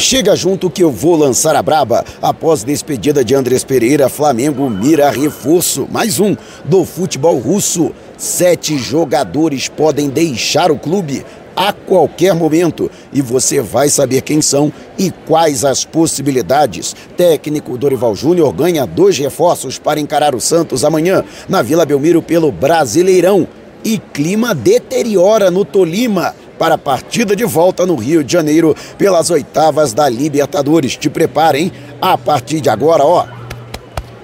Chega junto que eu vou lançar a braba. Após despedida de Andrés Pereira, Flamengo mira reforço. Mais um do futebol russo. Sete jogadores podem deixar o clube a qualquer momento e você vai saber quem são e quais as possibilidades. Técnico Dorival Júnior ganha dois reforços para encarar o Santos amanhã na Vila Belmiro pelo Brasileirão. E clima deteriora no Tolima para a partida de volta no Rio de Janeiro pelas oitavas da Libertadores. Te preparem a partir de agora, ó.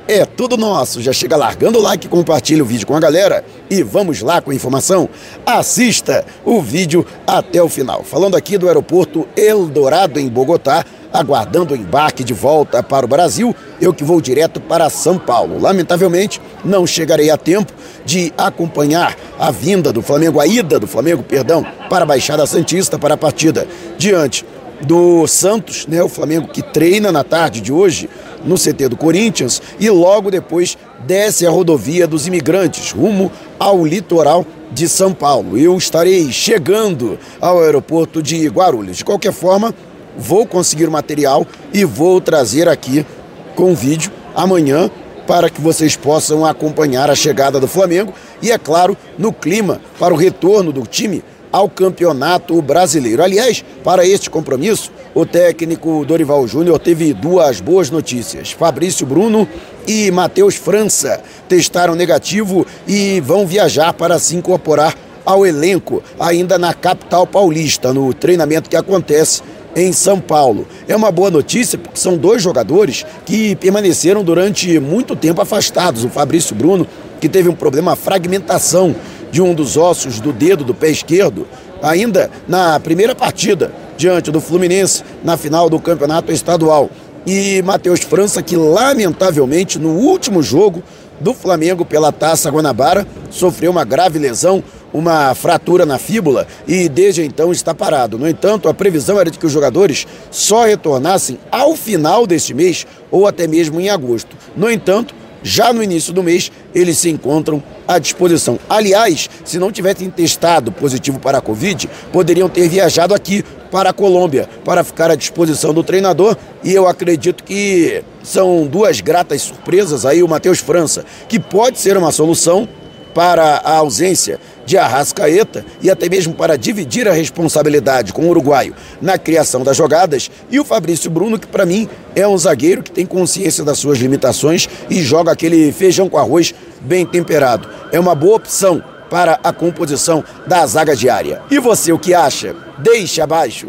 É tudo nosso. Já chega largando o like, compartilha o vídeo com a galera e vamos lá com a informação. Assista o vídeo até o final. Falando aqui do aeroporto Eldorado em Bogotá, aguardando o embarque de volta para o Brasil, eu que vou direto para São Paulo. Lamentavelmente, não chegarei a tempo de acompanhar a vinda do Flamengo, a ida do Flamengo, perdão, para a Baixada Santista para a partida diante do Santos, né, o Flamengo que treina na tarde de hoje no CT do Corinthians e logo depois desce a rodovia dos imigrantes rumo ao litoral de São Paulo. Eu estarei chegando ao aeroporto de Guarulhos. De qualquer forma, vou conseguir o material e vou trazer aqui com vídeo amanhã para que vocês possam acompanhar a chegada do Flamengo e, é claro, no clima para o retorno do time ao Campeonato Brasileiro. Aliás, para este compromisso, o técnico Dorival Júnior teve duas boas notícias. Fabrício Bruno e Matheus França testaram negativo e vão viajar para se incorporar ao elenco ainda na capital paulista, no treinamento que acontece em São Paulo. É uma boa notícia porque são dois jogadores que permaneceram durante muito tempo afastados. O Fabrício Bruno, que teve um problema, a fragmentação de um dos ossos do dedo do pé esquerdo, ainda na primeira partida diante do Fluminense na final do campeonato estadual. E Matheus França, que lamentavelmente no último jogo do Flamengo pela Taça Guanabara sofreu uma grave lesão uma fratura na fíbula e desde então está parado. No entanto, a previsão era de que os jogadores só retornassem ao final deste mês ou até mesmo em agosto. No entanto, já no início do mês, eles se encontram à disposição. Aliás, se não tivessem testado positivo para a Covid, poderiam ter viajado aqui para a Colômbia para ficar à disposição do treinador e eu acredito que são duas gratas surpresas aí o Matheus França, que pode ser uma solução para a ausência de Arrascaeta e até mesmo para dividir a responsabilidade com o uruguaio na criação das jogadas, e o Fabrício Bruno, que para mim é um zagueiro que tem consciência das suas limitações e joga aquele feijão com arroz bem temperado. É uma boa opção para a composição da zaga diária. E você o que acha? Deixe abaixo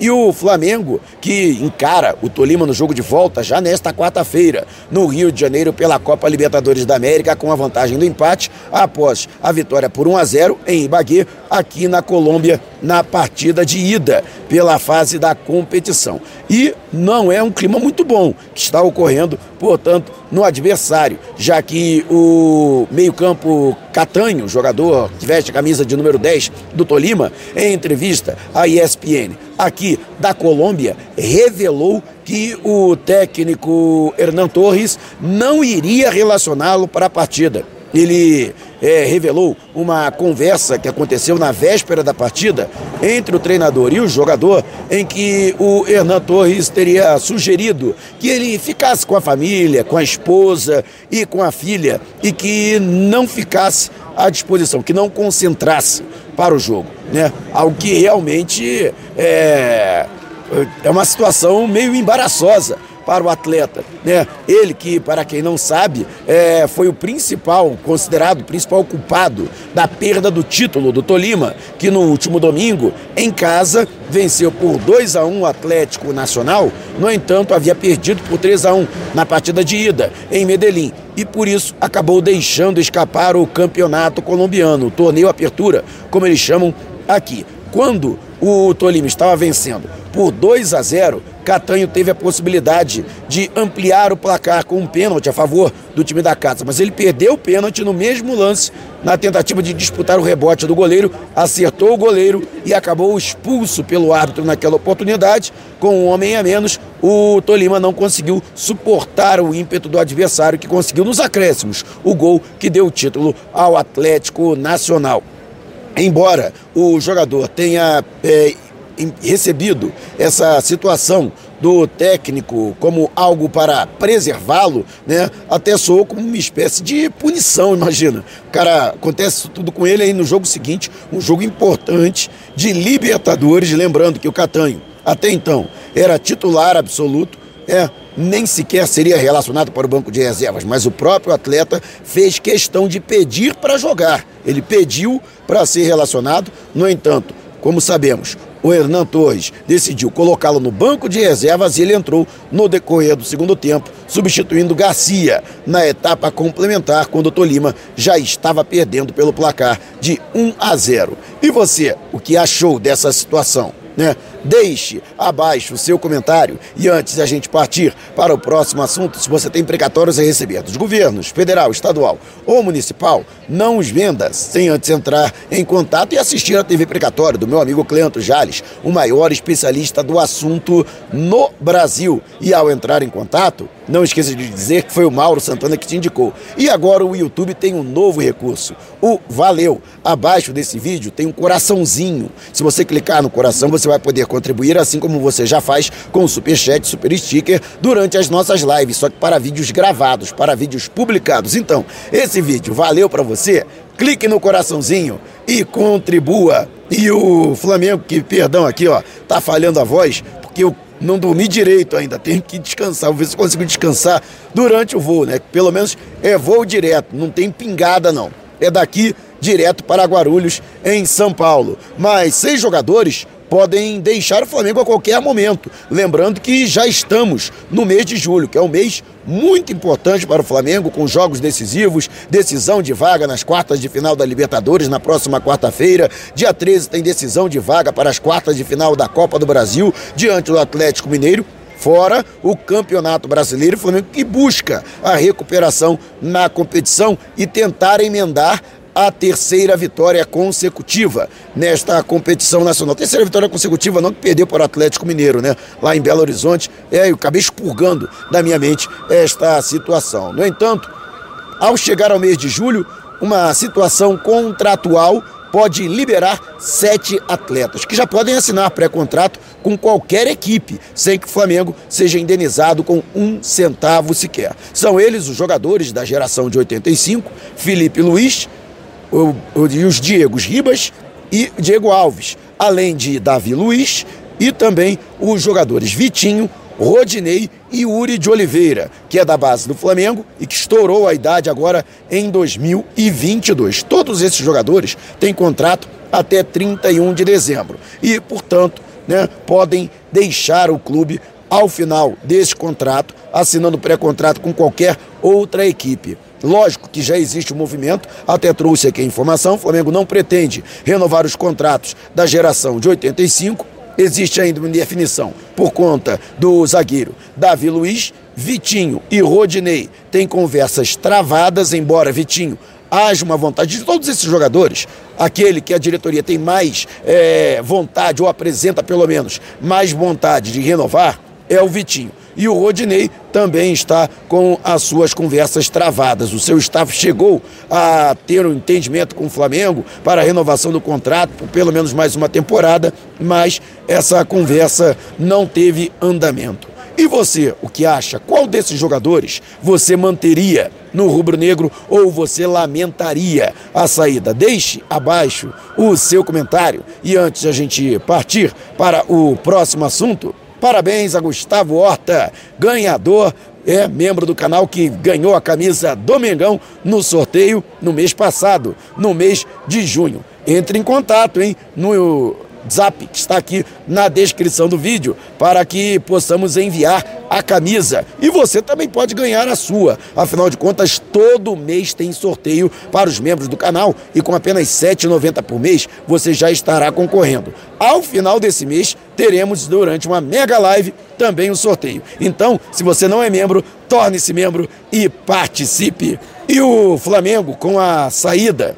E o Flamengo, que encara o Tolima no jogo de volta já nesta quarta-feira, no Rio de Janeiro, pela Copa Libertadores da América, com a vantagem do empate, após a vitória por 1 a 0 em Ibagué, aqui na Colômbia, na partida de ida, pela fase da competição. E não é um clima muito bom que está ocorrendo, portanto, no adversário, já que o meio-campo Catanho, jogador que veste a camisa de número 10 do Tolima, em entrevista à ESPN aqui da Colômbia, revelou que o técnico Hernan Torres não iria relacioná-lo para a partida ele é, revelou uma conversa que aconteceu na véspera da partida entre o treinador e o jogador, em que o Hernan Torres teria sugerido que ele ficasse com a família, com a esposa e com a filha e que não ficasse à disposição, que não concentrasse para o jogo, né? Algo que realmente é, é uma situação meio embaraçosa para o atleta. Né? Ele que, para quem não sabe, é, foi o principal, considerado o principal culpado da perda do título do Tolima, que no último domingo, em casa, venceu por 2 a 1 o Atlético Nacional, no entanto, havia perdido por 3 a 1 na partida de ida em Medellín e por isso acabou deixando escapar o campeonato colombiano, o torneio apertura, como eles chamam aqui. Quando o Tolima estava vencendo por 2 a 0, Catanho teve a possibilidade de ampliar o placar com um pênalti a favor do time da casa, mas ele perdeu o pênalti no mesmo lance, na tentativa de disputar o rebote do goleiro, acertou o goleiro e acabou expulso pelo árbitro naquela oportunidade. Com um homem a menos, o Tolima não conseguiu suportar o ímpeto do adversário, que conseguiu nos acréscimos o gol que deu o título ao Atlético Nacional. Embora o jogador tenha é, recebido essa situação do técnico como algo para preservá-lo, né? Até soou como uma espécie de punição, imagina. O cara acontece tudo com ele aí no jogo seguinte, um jogo importante de Libertadores, lembrando que o Catanho até então era titular absoluto, é, nem sequer seria relacionado para o banco de reservas, mas o próprio atleta fez questão de pedir para jogar. Ele pediu para ser relacionado, no entanto, como sabemos, o Hernan Torres decidiu colocá-lo no banco de reservas e ele entrou no decorrer do segundo tempo, substituindo Garcia na etapa complementar, quando o Tolima já estava perdendo pelo placar de 1 a 0. E você, o que achou dessa situação? Né? Deixe abaixo o seu comentário e antes de a gente partir para o próximo assunto, se você tem precatórios a receber dos governos federal, estadual ou municipal, não os venda sem antes entrar em contato e assistir a TV Precatório do meu amigo Cleanto Jales, o maior especialista do assunto no Brasil. E ao entrar em contato, não esqueça de dizer que foi o Mauro Santana que te indicou. E agora o YouTube tem um novo recurso, o Valeu. Abaixo desse vídeo tem um coraçãozinho. Se você clicar no coração, você vai poder contribuir, assim como você já faz com o Superchat, Super Sticker, durante as nossas lives, só que para vídeos gravados, para vídeos publicados. Então, esse vídeo valeu para você? Clique no coraçãozinho e contribua. E o Flamengo, que, perdão aqui, ó, tá falhando a voz, porque eu não dormi direito ainda, tenho que descansar, vou ver se consigo descansar durante o voo, né? Pelo menos é voo direto, não tem pingada não. É daqui direto para Guarulhos, em São Paulo. Mas seis jogadores podem deixar o Flamengo a qualquer momento. Lembrando que já estamos no mês de julho, que é um mês muito importante para o Flamengo, com jogos decisivos, decisão de vaga nas quartas de final da Libertadores na próxima quarta-feira. Dia 13 tem decisão de vaga para as quartas de final da Copa do Brasil, diante do Atlético Mineiro fora o Campeonato Brasileiro, o Flamengo que busca a recuperação na competição e tentar emendar a terceira vitória consecutiva nesta competição nacional. Terceira vitória consecutiva, não que perdeu para o Atlético Mineiro, né? Lá em Belo Horizonte. É, eu acabei expurgando da minha mente esta situação. No entanto, ao chegar ao mês de julho, uma situação contratual pode liberar sete atletas, que já podem assinar pré-contrato com qualquer equipe, sem que o Flamengo seja indenizado com um centavo sequer. São eles os jogadores da geração de 85, Felipe Luiz, os Diegos Ribas e Diego Alves, além de Davi Luiz e também os jogadores Vitinho, Rodinei e Uri de Oliveira, que é da base do Flamengo e que estourou a idade agora em 2022. Todos esses jogadores têm contrato até 31 de dezembro e, portanto, né, podem deixar o clube ao final desse contrato, assinando pré-contrato com qualquer outra equipe. Lógico que já existe o um movimento, até trouxe aqui a informação, o Flamengo não pretende renovar os contratos da geração de 85, existe ainda uma indefinição por conta do zagueiro Davi Luiz, Vitinho e Rodinei têm conversas travadas, embora Vitinho haja uma vontade de todos esses jogadores, aquele que a diretoria tem mais é, vontade, ou apresenta pelo menos mais vontade de renovar, é o Vitinho. E o Rodinei também está com as suas conversas travadas. O seu staff chegou a ter um entendimento com o Flamengo para a renovação do contrato por pelo menos mais uma temporada, mas essa conversa não teve andamento. E você, o que acha? Qual desses jogadores você manteria no rubro-negro ou você lamentaria a saída? Deixe abaixo o seu comentário. E antes de a gente partir para o próximo assunto, Parabéns a Gustavo Horta, ganhador, é membro do canal que ganhou a camisa Domingão no sorteio no mês passado, no mês de junho. Entre em contato, hein? No Zap, que está aqui na descrição do vídeo, para que possamos enviar a camisa. E você também pode ganhar a sua. Afinal de contas, todo mês tem sorteio para os membros do canal e com apenas R$ 7,90 por mês você já estará concorrendo. Ao final desse mês, teremos durante uma mega live também um sorteio. Então, se você não é membro, torne-se membro e participe. E o Flamengo, com a saída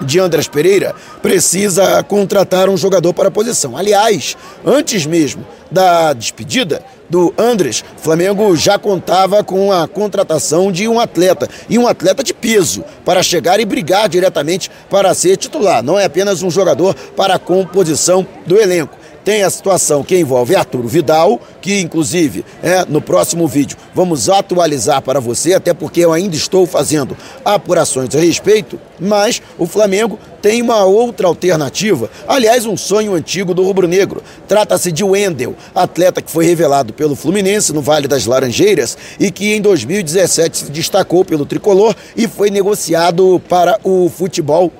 de Andrés Pereira precisa contratar um jogador para a posição. Aliás, antes mesmo da despedida do Andrés, Flamengo já contava com a contratação de um atleta e um atleta de peso para chegar e brigar diretamente para ser titular. Não é apenas um jogador para a composição do elenco tem a situação que envolve Arturo Vidal, que inclusive é, no próximo vídeo vamos atualizar para você, até porque eu ainda estou fazendo apurações a respeito, mas o Flamengo tem uma outra alternativa, aliás, um sonho antigo do rubro-negro. Trata-se de Wendel, atleta que foi revelado pelo Fluminense no Vale das Laranjeiras e que em 2017 se destacou pelo tricolor e foi negociado para o futebol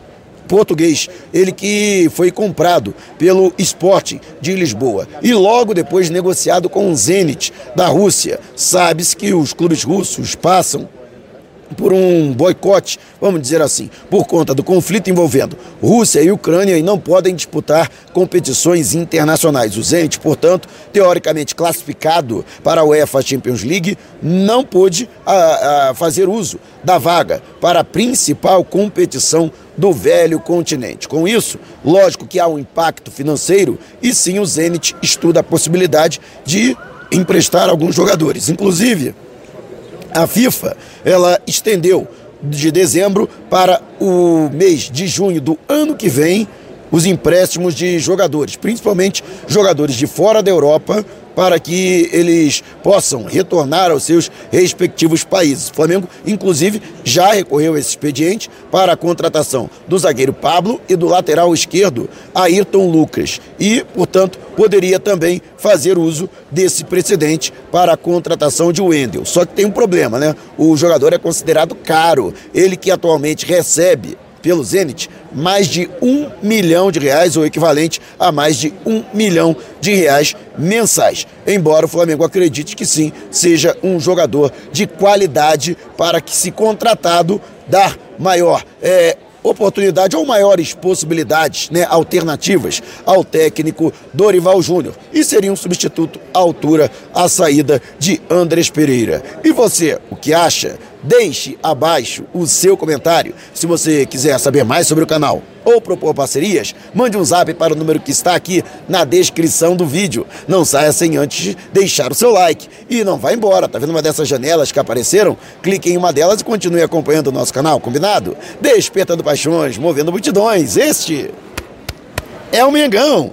português, ele que foi comprado pelo Sporting de Lisboa e logo depois negociado com o Zenit da Rússia. Sabe-se que os clubes russos passam por um boicote, vamos dizer assim, por conta do conflito envolvendo Rússia e Ucrânia e não podem disputar competições internacionais. O Zenit, portanto, teoricamente classificado para a UEFA Champions League, não pôde a, a fazer uso da vaga para a principal competição do velho continente. Com isso, lógico que há um impacto financeiro e sim o Zenit estuda a possibilidade de emprestar alguns jogadores, inclusive a FIFA, ela estendeu de dezembro para o mês de junho do ano que vem os empréstimos de jogadores, principalmente jogadores de fora da Europa, para que eles possam retornar aos seus respectivos países. O Flamengo, inclusive, já recorreu a esse expediente para a contratação do zagueiro Pablo e do lateral esquerdo Ayrton Lucas. E, portanto, poderia também fazer uso desse precedente para a contratação de Wendel. Só que tem um problema, né? O jogador é considerado caro. Ele que atualmente recebe pelo Zenit mais de um milhão de reais, ou equivalente a mais de um milhão de reais mensais. Embora o Flamengo acredite que sim, seja um jogador de qualidade para que, se contratado, dar maior é, oportunidade ou maiores possibilidades, né, alternativas ao técnico Dorival Júnior e seria um substituto à altura à saída de Andrés Pereira. E você, o que acha? Deixe abaixo o seu comentário. Se você quiser saber mais sobre o canal ou propor parcerias, mande um zap para o número que está aqui na descrição do vídeo. Não saia sem antes deixar o seu like. E não vá embora, tá vendo uma dessas janelas que apareceram? Clique em uma delas e continue acompanhando o nosso canal, combinado? Despertando paixões, movendo multidões. Este é o Mengão.